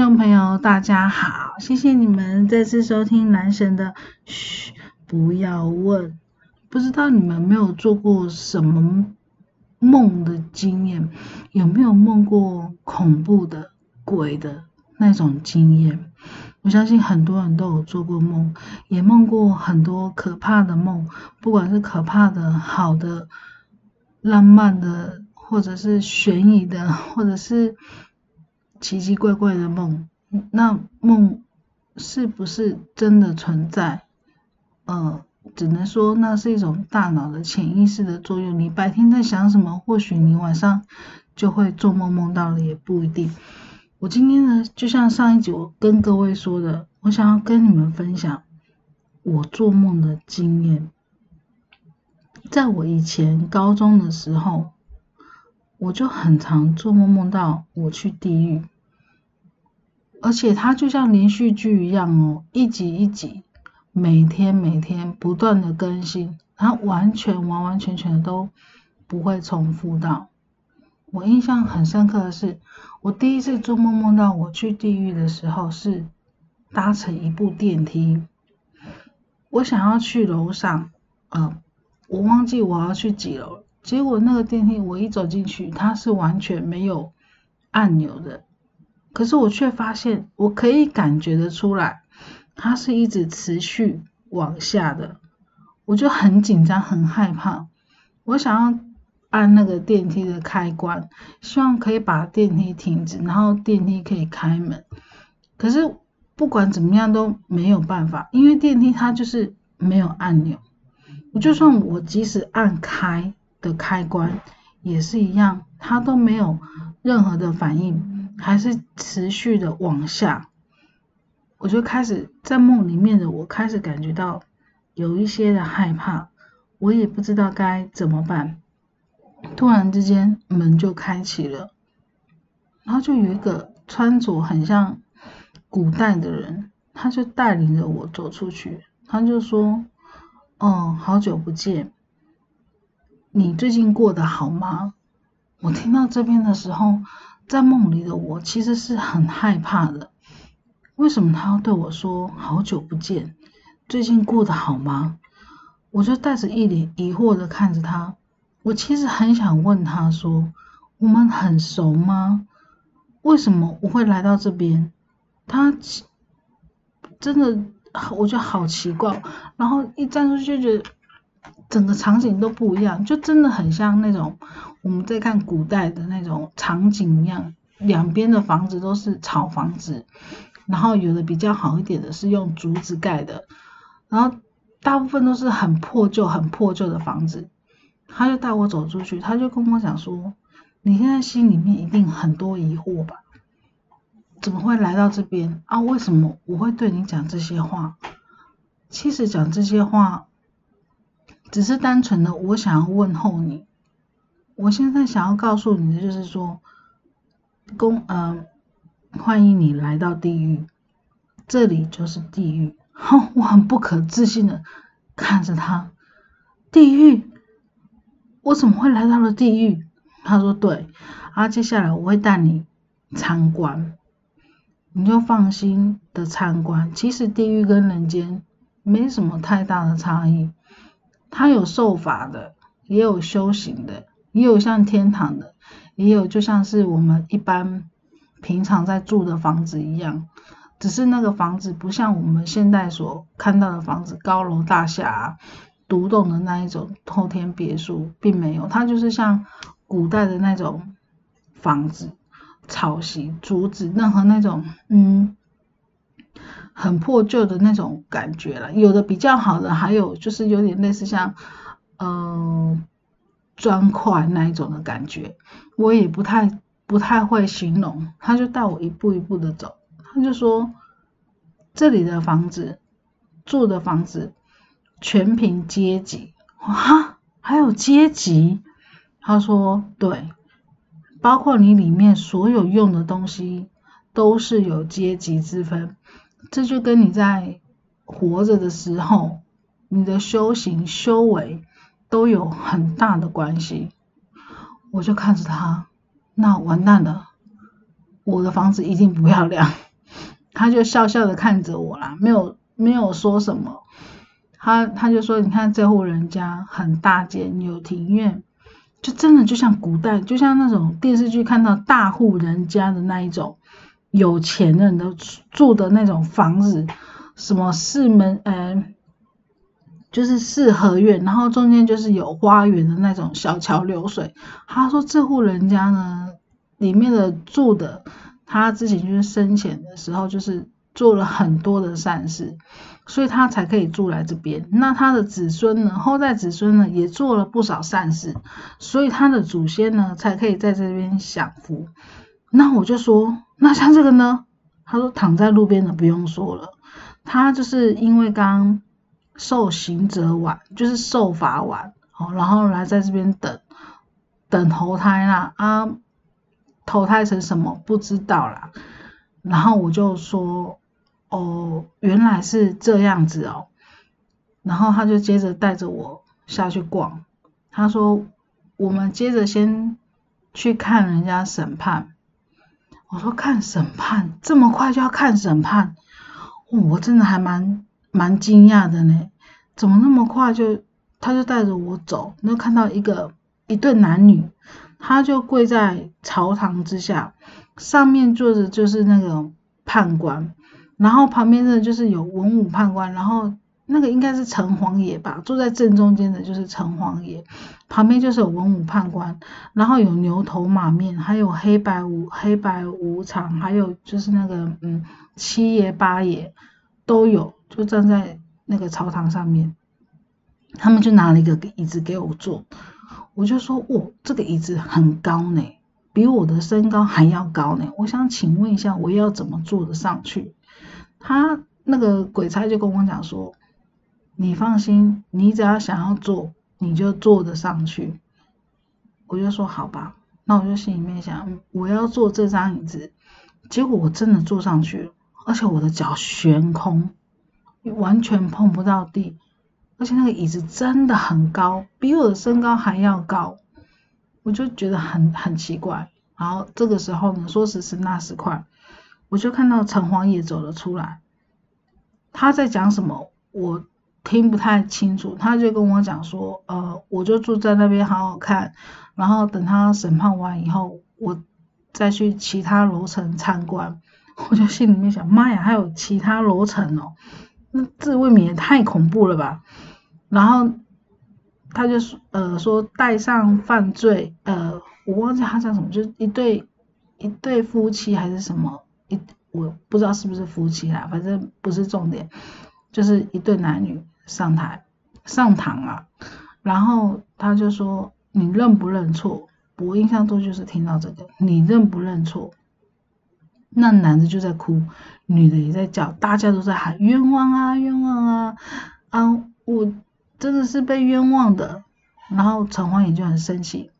各位听众朋友，大家好，谢谢你们再次收听男神的嘘，不要问。不知道你们没有做过什么梦的经验，有没有梦过恐怖的鬼的那种经验？我相信很多人都有做过梦，也梦过很多可怕的梦，不管是可怕的、好的、浪漫的，或者是悬疑的，或者是。奇奇怪怪的梦，那梦是不是真的存在？呃，只能说那是一种大脑的潜意识的作用。你白天在想什么，或许你晚上就会做梦梦到了，也不一定。我今天呢，就像上一集我跟各位说的，我想要跟你们分享我做梦的经验。在我以前高中的时候。我就很常做梦，梦到我去地狱，而且它就像连续剧一样哦，一集一集，每天每天不断的更新，它完全完完全全都不会重复到。我印象很深刻的是，我第一次做梦梦到我去地狱的时候，是搭乘一部电梯，我想要去楼上，呃，我忘记我要去几楼。结果那个电梯，我一走进去，它是完全没有按钮的。可是我却发现，我可以感觉得出来，它是一直持续往下的。我就很紧张，很害怕。我想要按那个电梯的开关，希望可以把电梯停止，然后电梯可以开门。可是不管怎么样都没有办法，因为电梯它就是没有按钮。我就算我即使按开。的开关也是一样，它都没有任何的反应，还是持续的往下。我就开始在梦里面的我开始感觉到有一些的害怕，我也不知道该怎么办。突然之间门就开启了，然后就有一个穿着很像古代的人，他就带领着我走出去，他就说：“嗯，好久不见。”你最近过得好吗？我听到这边的时候，在梦里的我其实是很害怕的。为什么他要对我说“好久不见，最近过得好吗？”我就带着一脸疑惑的看着他。我其实很想问他说：“我们很熟吗？为什么我会来到这边？”他真的，我觉得好奇怪。然后一站出去就觉得。整个场景都不一样，就真的很像那种我们在看古代的那种场景一样。两边的房子都是草房子，然后有的比较好一点的是用竹子盖的，然后大部分都是很破旧、很破旧的房子。他就带我走出去，他就跟我讲说：“你现在心里面一定很多疑惑吧？怎么会来到这边啊？为什么我会对你讲这些话？其实讲这些话。”只是单纯的，我想要问候你。我现在想要告诉你的就是说，公呃，欢迎你来到地狱，这里就是地狱。哼，我很不可置信的看着他，地狱？我怎么会来到了地狱？他说对，啊，接下来我会带你参观，你就放心的参观。其实地狱跟人间没什么太大的差异。他有受法的，也有修行的，也有像天堂的，也有就像是我们一般平常在住的房子一样，只是那个房子不像我们现在所看到的房子，高楼大厦、独栋的那一种后天别墅，并没有，它就是像古代的那种房子，草席、竹子，任何那种，嗯。很破旧的那种感觉了，有的比较好的，还有就是有点类似像，嗯，砖块那一种的感觉，我也不太不太会形容。他就带我一步一步的走，他就说这里的房子住的房子全凭阶级，哇，还有阶级？他说对，包括你里面所有用的东西都是有阶级之分。这就跟你在活着的时候，你的修行修为都有很大的关系。我就看着他，那完蛋了，我的房子一定不漂亮。他就笑笑的看着我啦，没有没有说什么。他他就说，你看这户人家很大间，有庭院，就真的就像古代，就像那种电视剧看到大户人家的那一种有钱人的住的那种房子，什么四门，嗯。就是四合院，然后中间就是有花园的那种小桥流水。他说这户人家呢，里面的住的，他自己就是生前的时候就是做了很多的善事，所以他才可以住来这边。那他的子孙呢，后代子孙呢也做了不少善事，所以他的祖先呢才可以在这边享福。那我就说，那像这个呢？他说躺在路边的不用说了，他就是因为刚。受刑者晚，就是受罚晚，好，然后来在这边等，等投胎啦，啊，投胎成什么不知道啦，然后我就说，哦，原来是这样子哦，然后他就接着带着我下去逛，他说，我们接着先去看人家审判，我说看审判，这么快就要看审判，我真的还蛮。蛮惊讶的呢，怎么那么快就他就带着我走，那看到一个一对男女，他就跪在朝堂之下，上面坐着就是那个判官，然后旁边的就是有文武判官，然后那个应该是城隍爷吧，坐在正中间的就是城隍爷，旁边就是有文武判官，然后有牛头马面，还有黑白无黑白无常，还有就是那个嗯七爷八爷都有。就站在那个朝堂上面，他们就拿了一个椅子给我坐，我就说：“哇，这个椅子很高呢，比我的身高还要高呢。我想请问一下，我要怎么坐得上去？”他那个鬼差就跟我讲说：“你放心，你只要想要坐，你就坐得上去。”我就说：“好吧。”那我就心里面想：“我要坐这张椅子。”结果我真的坐上去了，而且我的脚悬空。完全碰不到地，而且那个椅子真的很高，比我的身高还要高，我就觉得很很奇怪。然后这个时候呢，说时迟那时快，我就看到城隍爷走了出来，他在讲什么我听不太清楚，他就跟我讲说，呃，我就住在那边好好看，然后等他审判完以后，我再去其他楼层参观。我就心里面想，妈呀，还有其他楼层哦。那这未免也太恐怖了吧？然后他就说，呃，说带上犯罪，呃，我忘记他叫什么，就一对一对夫妻还是什么，一我不知道是不是夫妻啦，反正不是重点，就是一对男女上台上堂啊。然后他就说，你认不认错？我印象中就是听到这个，你认不认错？那男的就在哭，女的也在叫，大家都在喊冤枉啊，冤枉啊！啊，我真的是被冤枉的。然后陈欢也就很生气，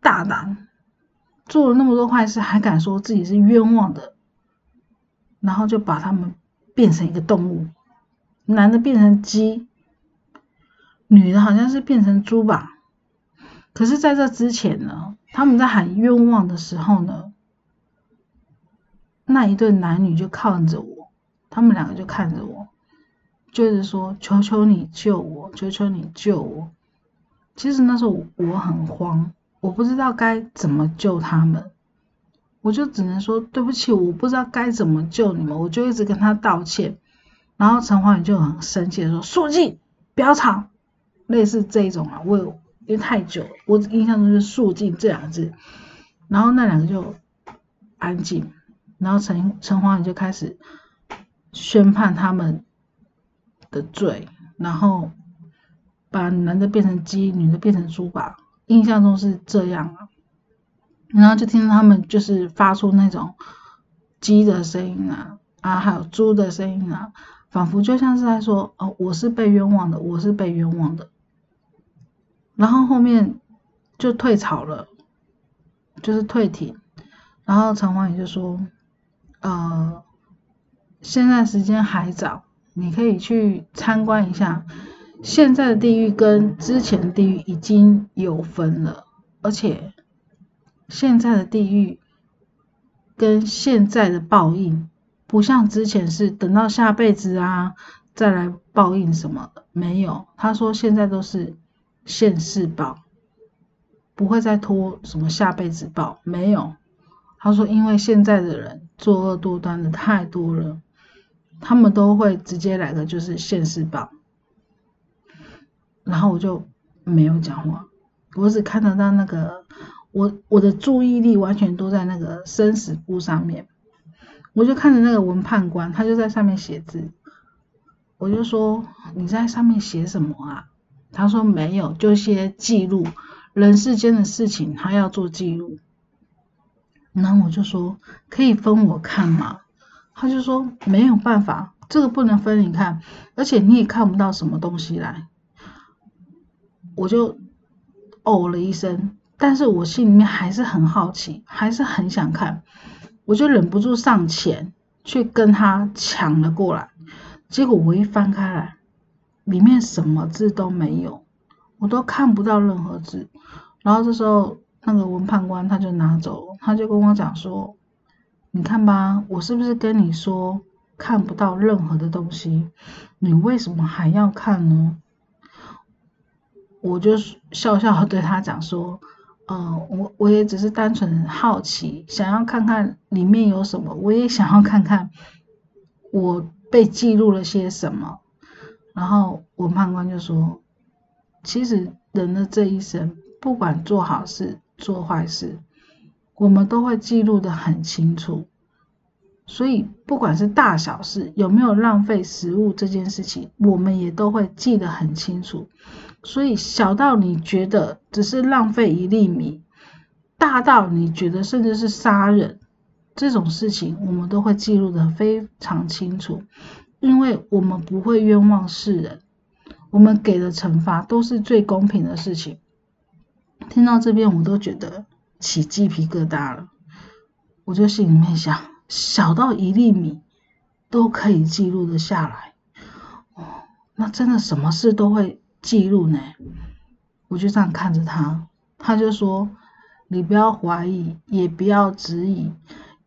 大胆做了那么多坏事，还敢说自己是冤枉的，然后就把他们变成一个动物，男的变成鸡，女的好像是变成猪吧。可是在这之前呢，他们在喊冤枉的时候呢。那一对男女就看着我，他们两个就看着我，就是说：“求求你救我，求求你救我。”其实那时候我很慌，我不知道该怎么救他们，我就只能说：“对不起，我不知道该怎么救你们。”我就一直跟他道歉。然后陈焕宇就很生气的说：“肃静，不要吵。”类似这种啊，我因为太久，我印象中是“肃静”这两个字。然后那两个就安静。然后陈陈华宇就开始宣判他们的罪，然后把男的变成鸡，女的变成猪吧，印象中是这样啊。然后就听到他们就是发出那种鸡的声音啊，啊，还有猪的声音啊，仿佛就像是在说：“哦，我是被冤枉的，我是被冤枉的。”然后后面就退潮了，就是退庭。然后陈华宇就说。呃，现在时间还早，你可以去参观一下。现在的地狱跟之前的地狱已经有分了，而且现在的地狱跟现在的报应，不像之前是等到下辈子啊再来报应什么的，没有。他说现在都是现世报，不会再拖什么下辈子报，没有。他说因为现在的人作恶多端的太多了，他们都会直接来的就是现世报。然后我就没有讲话，我只看得到那个。我我的注意力完全都在那个生死簿上面，我就看着那个文判官，他就在上面写字，我就说你在上面写什么啊？他说没有，就些记录人世间的事情，他要做记录。然后我就说可以分我看吗？他就说没有办法，这个不能分你看，而且你也看不到什么东西来。我就哦了一声。但是我心里面还是很好奇，还是很想看，我就忍不住上前去跟他抢了过来。结果我一翻开来，里面什么字都没有，我都看不到任何字。然后这时候那个文判官他就拿走，他就跟我讲说：“你看吧，我是不是跟你说看不到任何的东西？你为什么还要看呢？”我就笑笑对他讲说。嗯，我我也只是单纯好奇，想要看看里面有什么，我也想要看看我被记录了些什么。然后文判官就说，其实人的这一生，不管做好事做坏事，我们都会记录的很清楚。所以不管是大小事，有没有浪费食物这件事情，我们也都会记得很清楚。所以小到你觉得只是浪费一粒米，大到你觉得甚至是杀人这种事情，我们都会记录的非常清楚，因为我们不会冤枉世人，我们给的惩罚都是最公平的事情。听到这边，我都觉得起鸡皮疙瘩了，我就心里面想，小到一粒米都可以记录的下来，哦，那真的什么事都会。记录呢，我就这样看着他，他就说：“你不要怀疑，也不要质疑，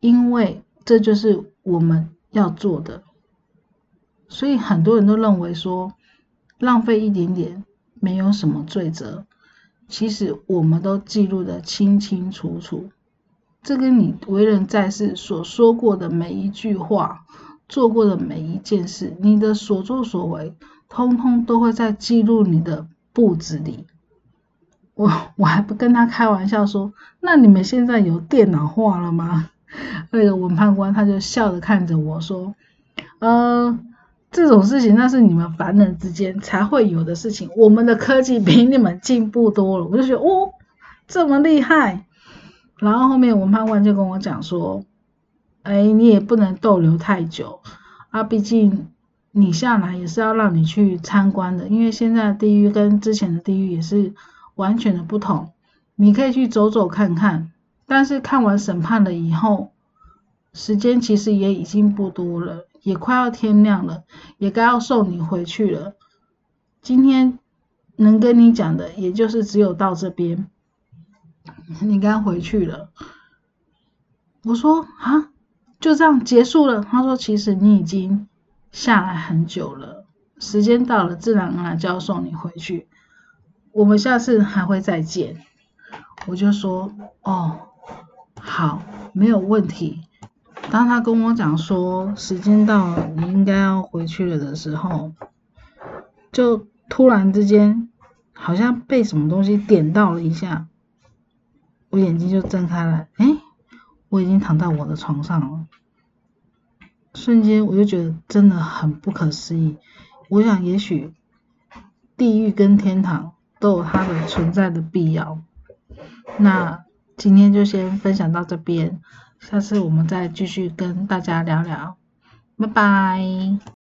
因为这就是我们要做的。”所以很多人都认为说，浪费一点点没有什么罪责，其实我们都记录的清清楚楚。这跟你为人在世所说过的每一句话，做过的每一件事，你的所作所为。通通都会在记录你的簿子里，我我还不跟他开玩笑说，那你们现在有电脑化了吗？那个文判官他就笑着看着我说，呃，这种事情那是你们凡人之间才会有的事情，我们的科技比你们进步多了。我就觉得哦，这么厉害。然后后面文判官就跟我讲说，哎，你也不能逗留太久啊，毕竟。你下来也是要让你去参观的，因为现在的地狱跟之前的地狱也是完全的不同。你可以去走走看看，但是看完审判了以后，时间其实也已经不多了，也快要天亮了，也该要送你回去了。今天能跟你讲的，也就是只有到这边，你该回去了。我说啊，就这样结束了。他说，其实你已经。下来很久了，时间到了，自然而然就要送你回去。我们下次还会再见。我就说哦，好，没有问题。当他跟我讲说时间到了，你应该要回去了的时候，就突然之间好像被什么东西点到了一下，我眼睛就睁开了，哎，我已经躺在我的床上了。瞬间我就觉得真的很不可思议。我想，也许地狱跟天堂都有它的存在的必要。那今天就先分享到这边，下次我们再继续跟大家聊聊。拜拜。